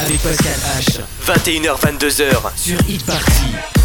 avec Pascal H. 21h-22h sur e Party.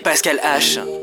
Pascal H.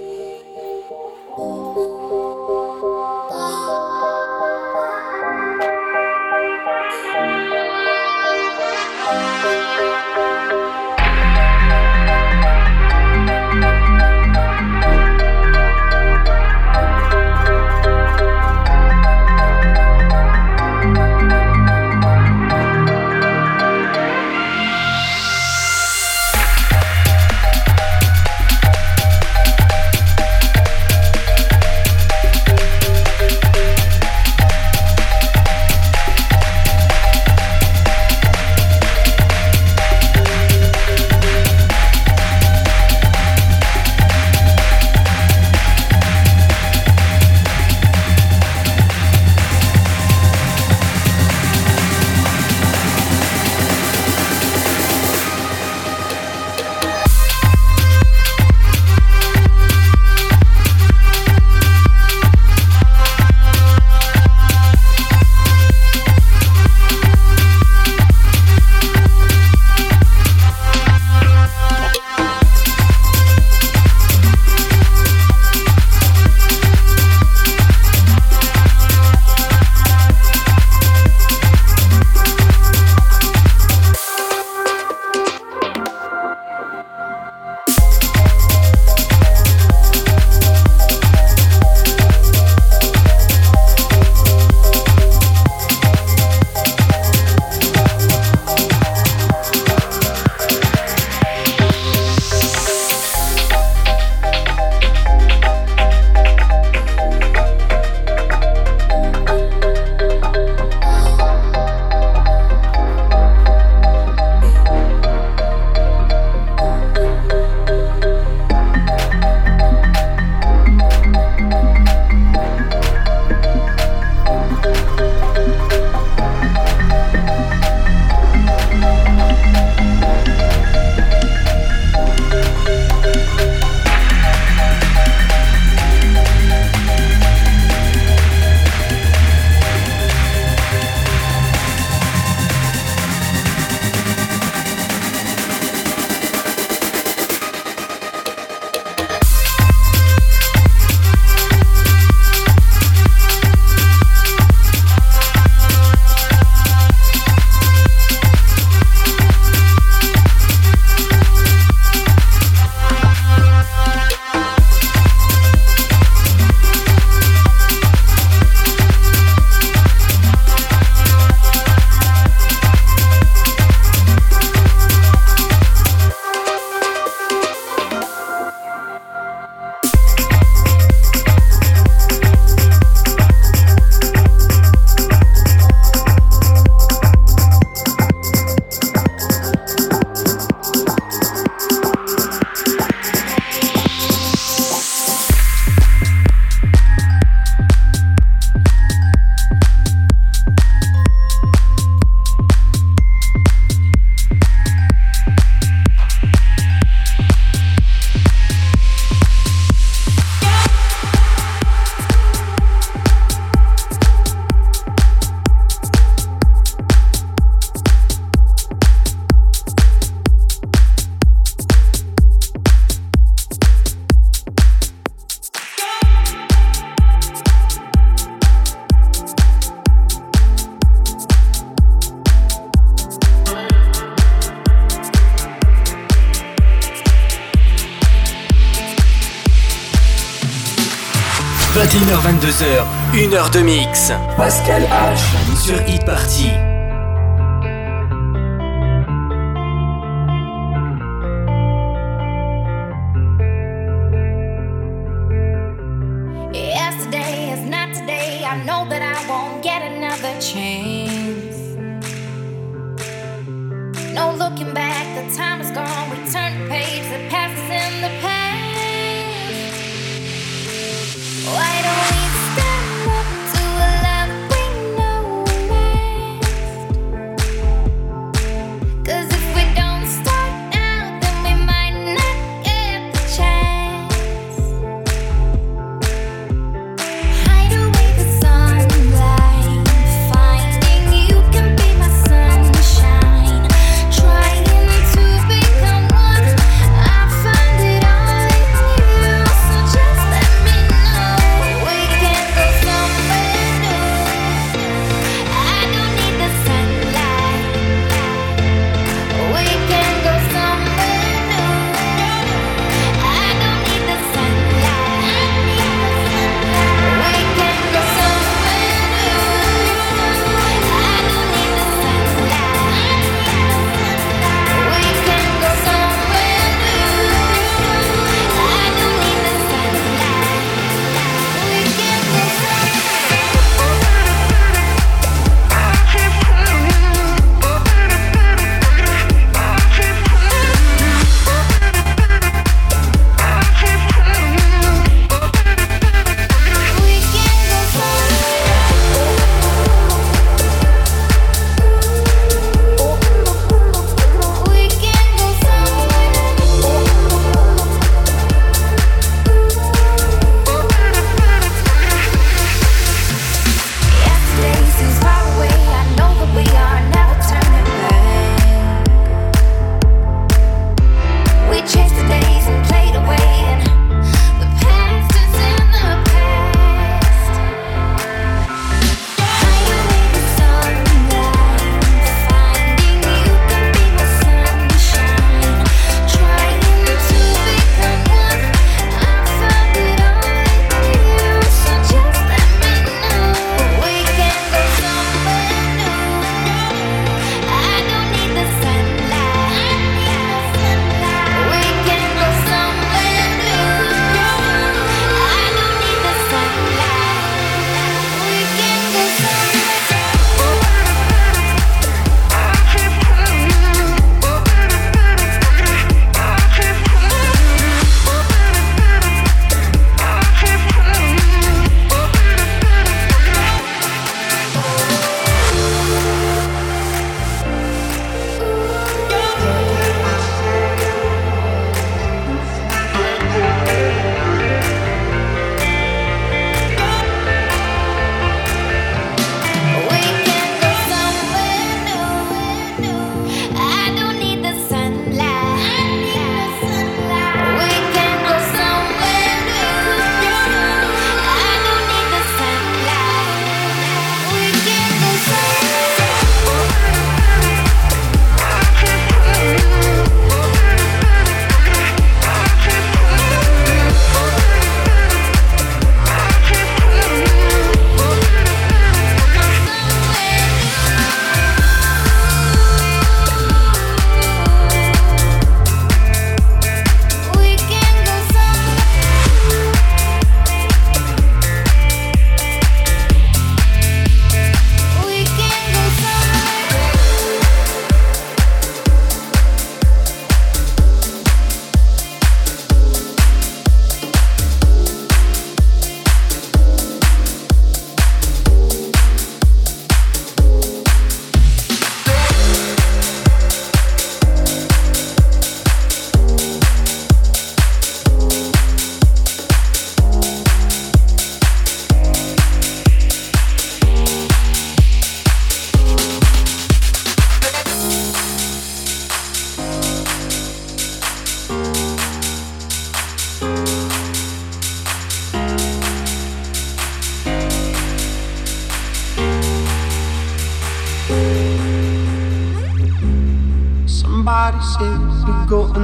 heure de mix.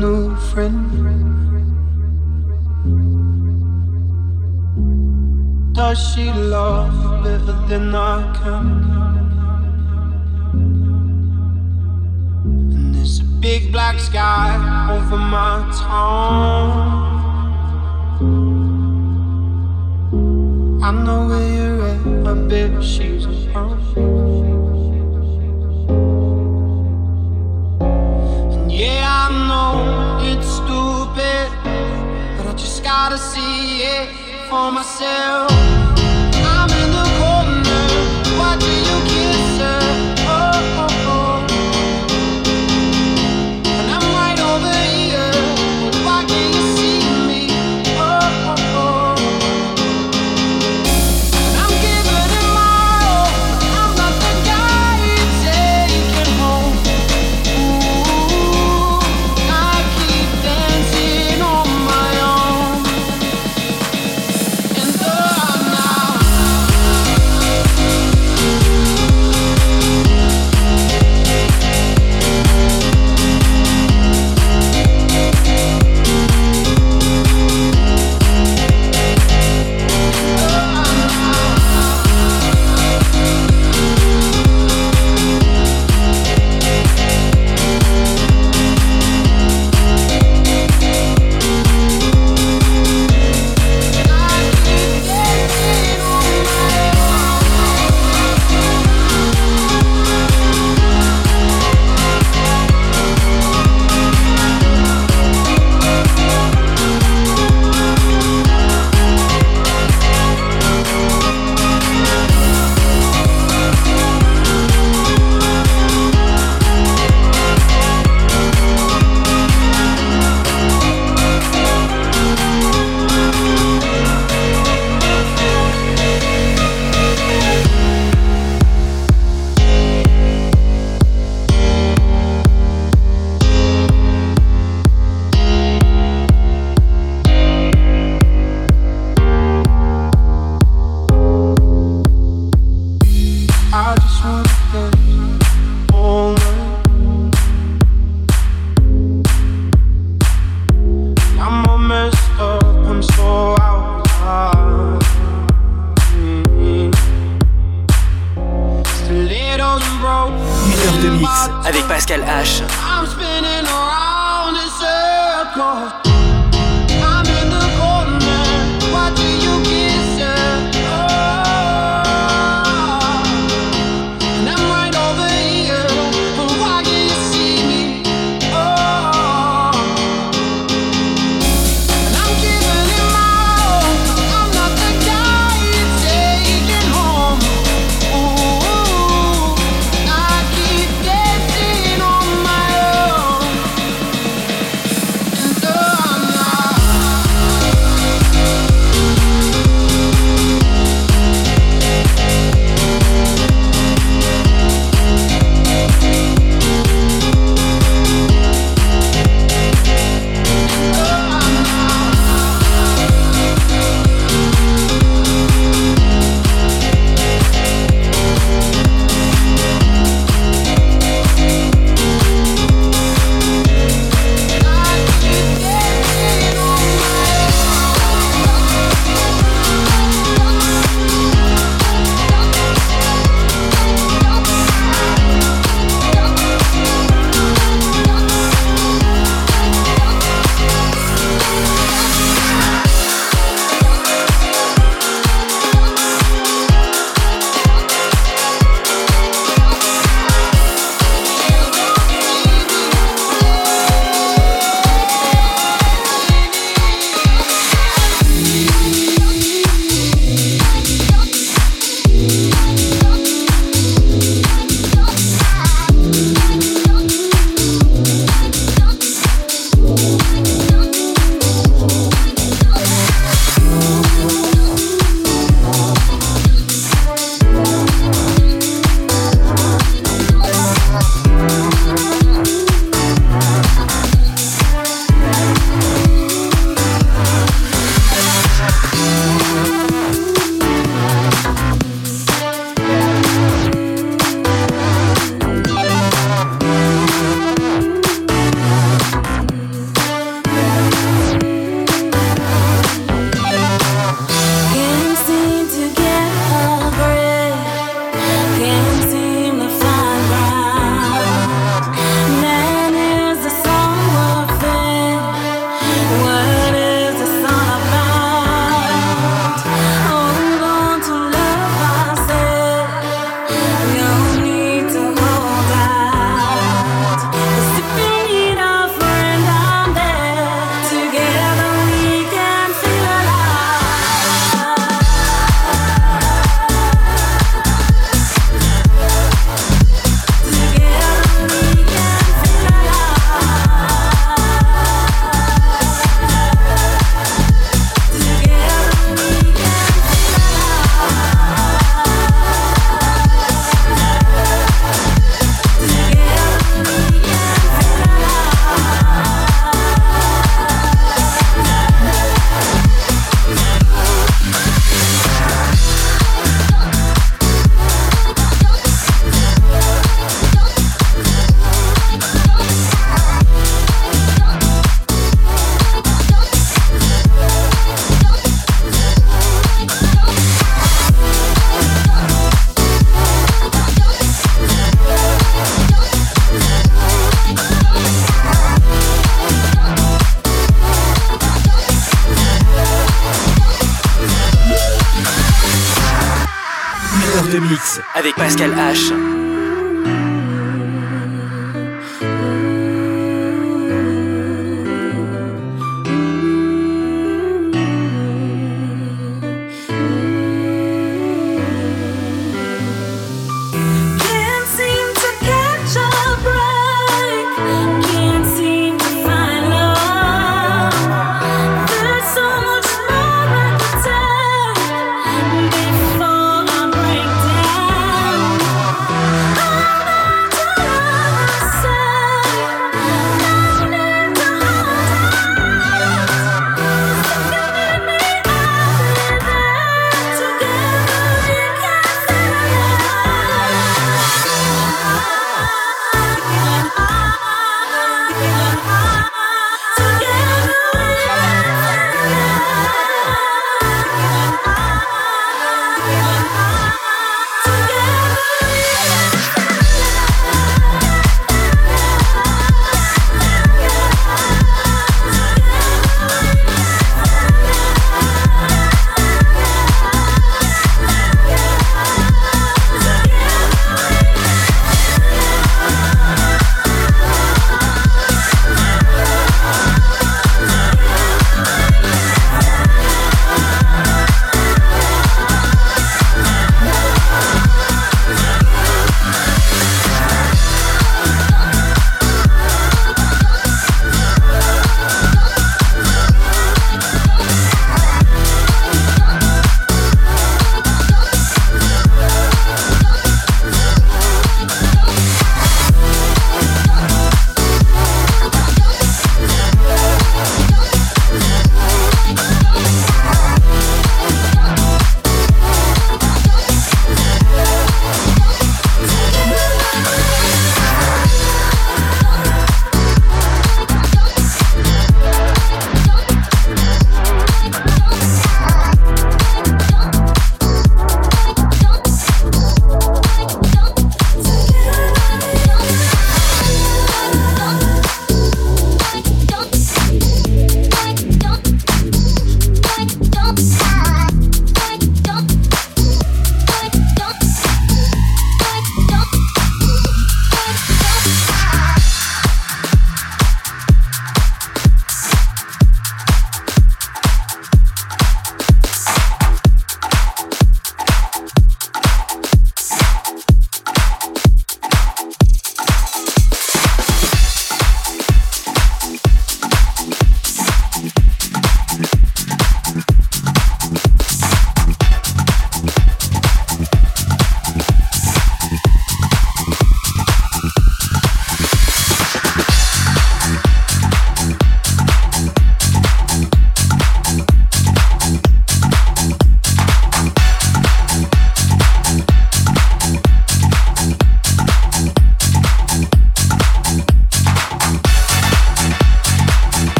new friend? Does she love better than I can? And there's a big black sky over my town. I know where you're at, my baby. She for myself. Pascal H.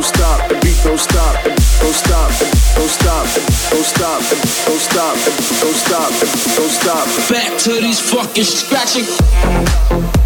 don't stop, the beat don't stop, don't stop, don't stop, don't stop, don't stop, don't stop, don't stop. Back to these fucking scratching.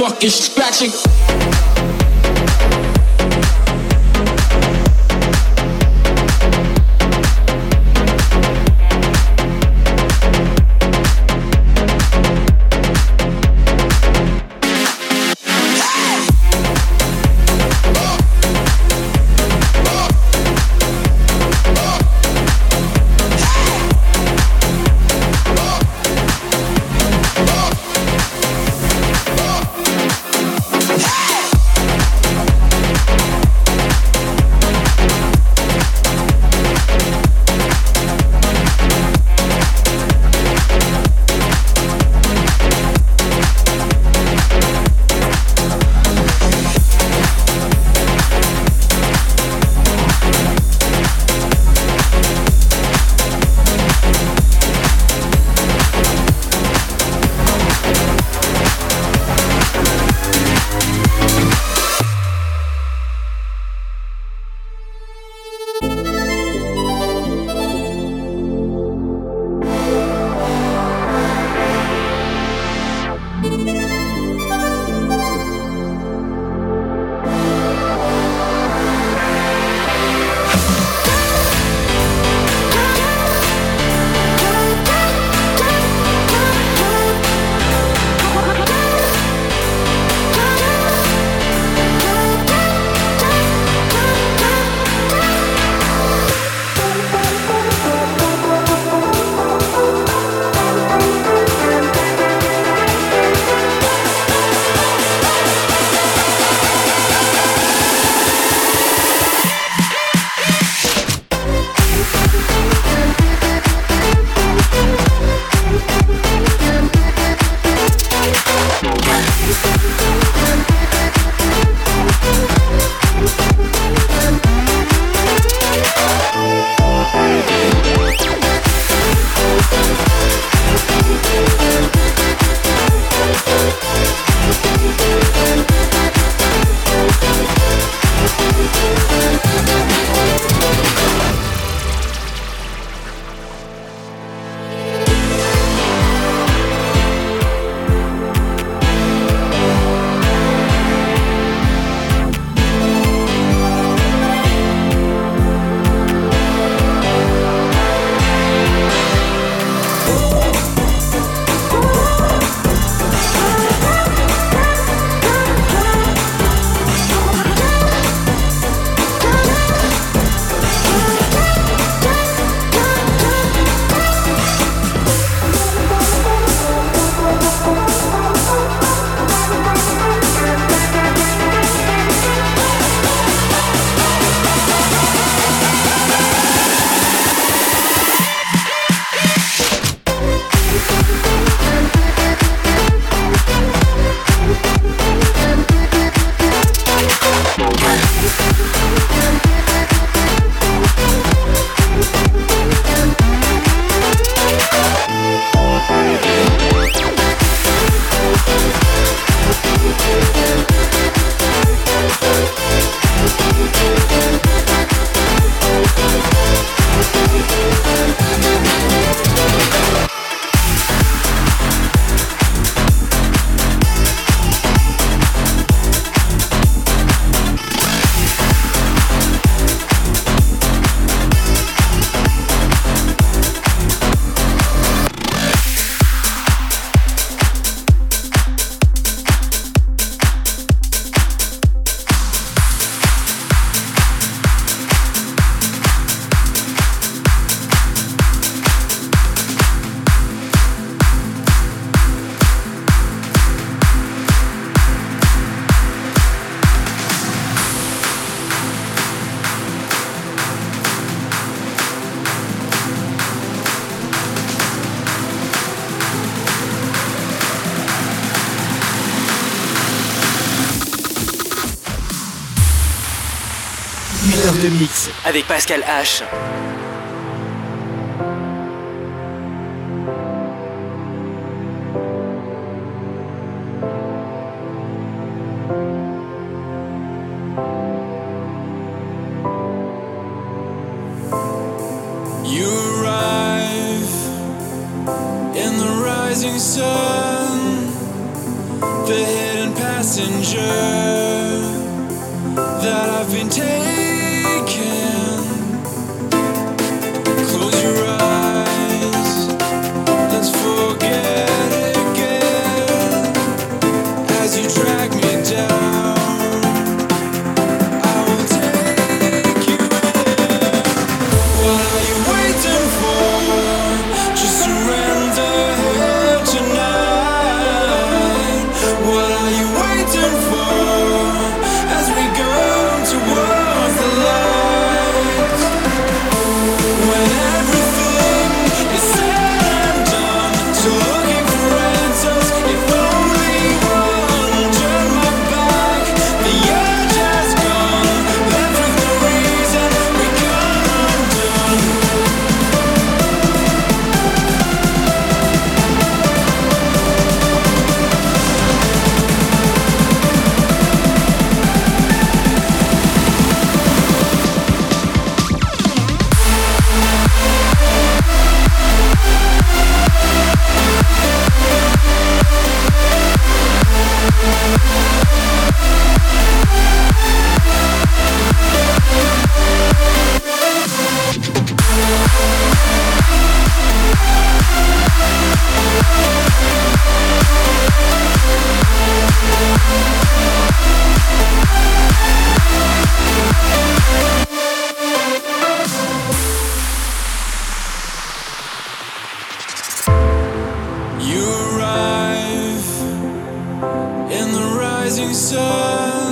Fucking scratching. Avec Pascal H. towards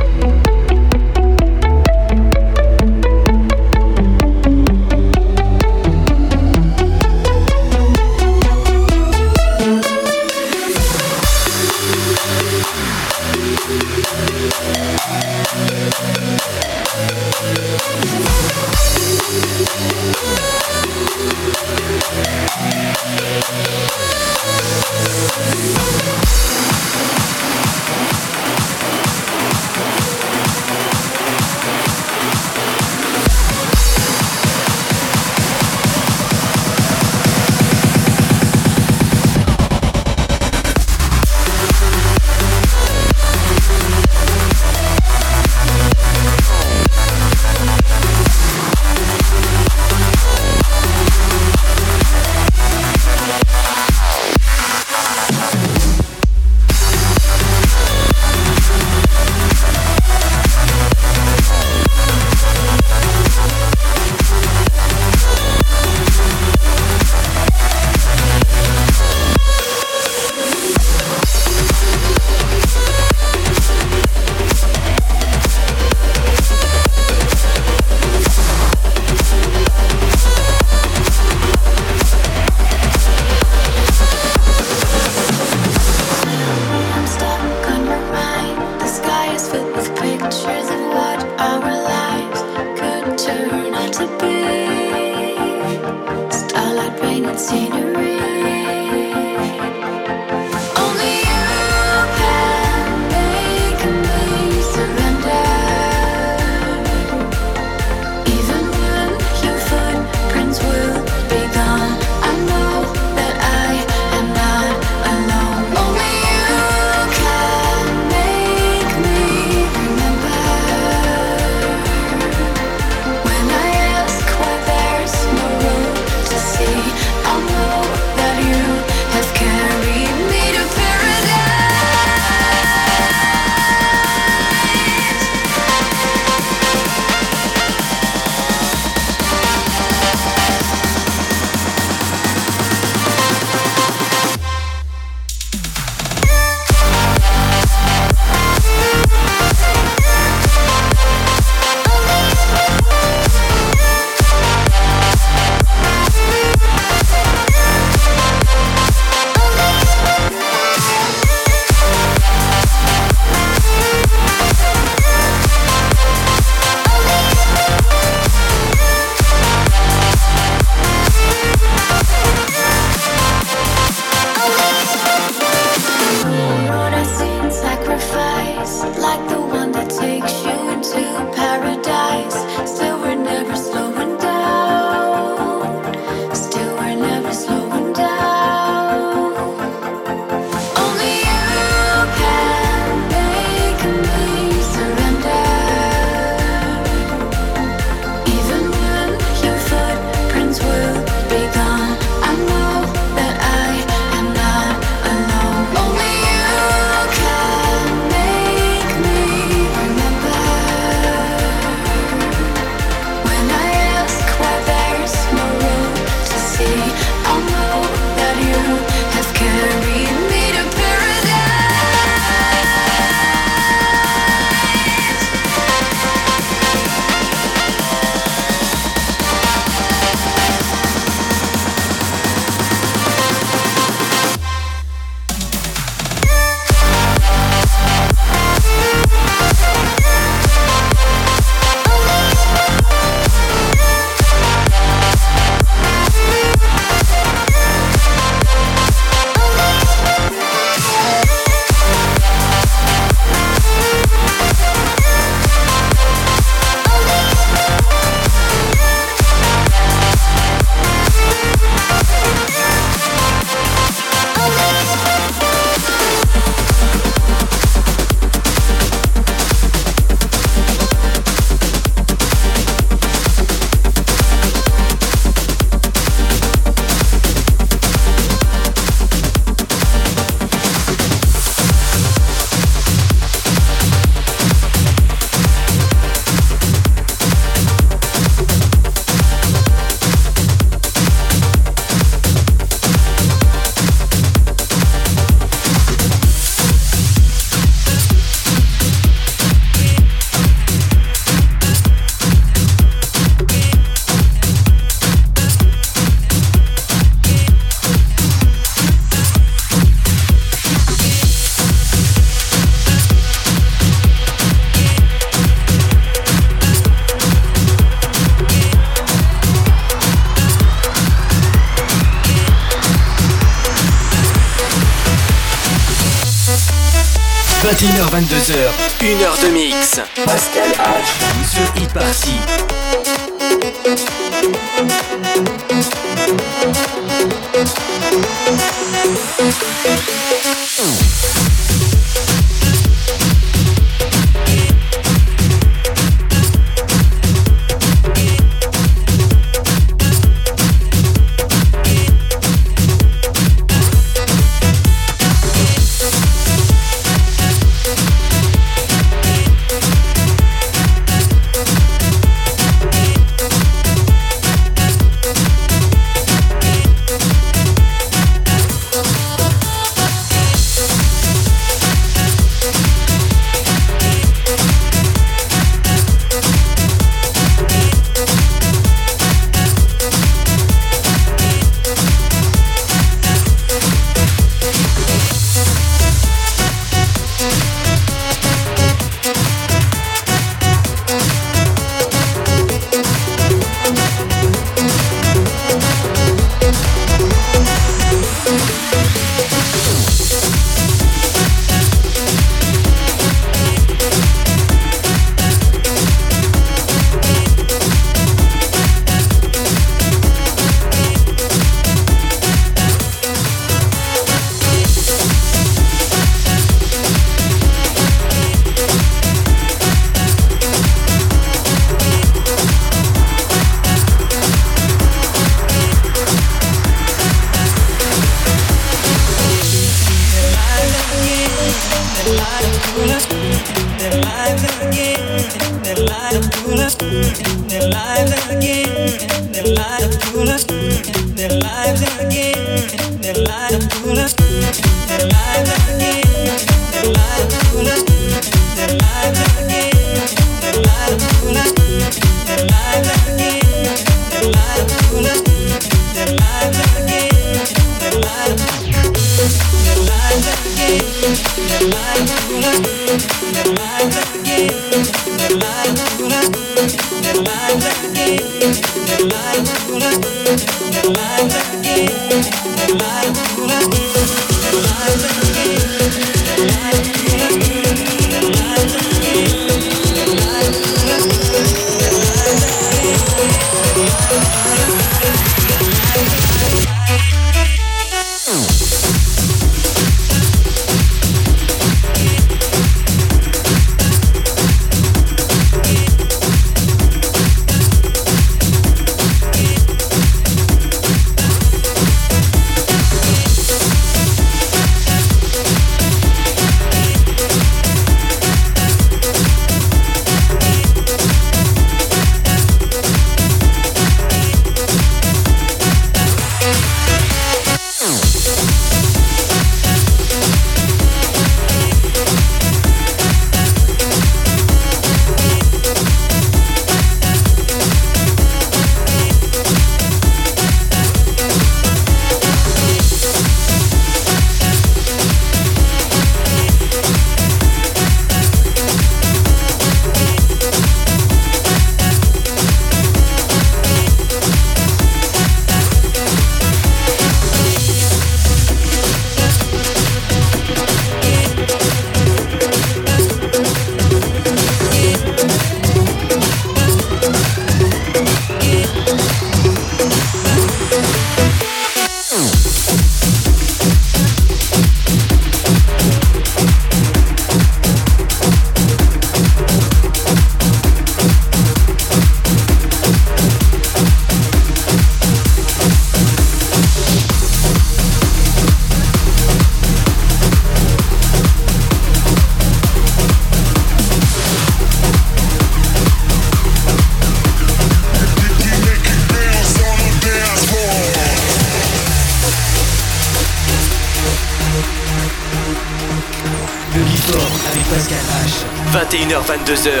22h.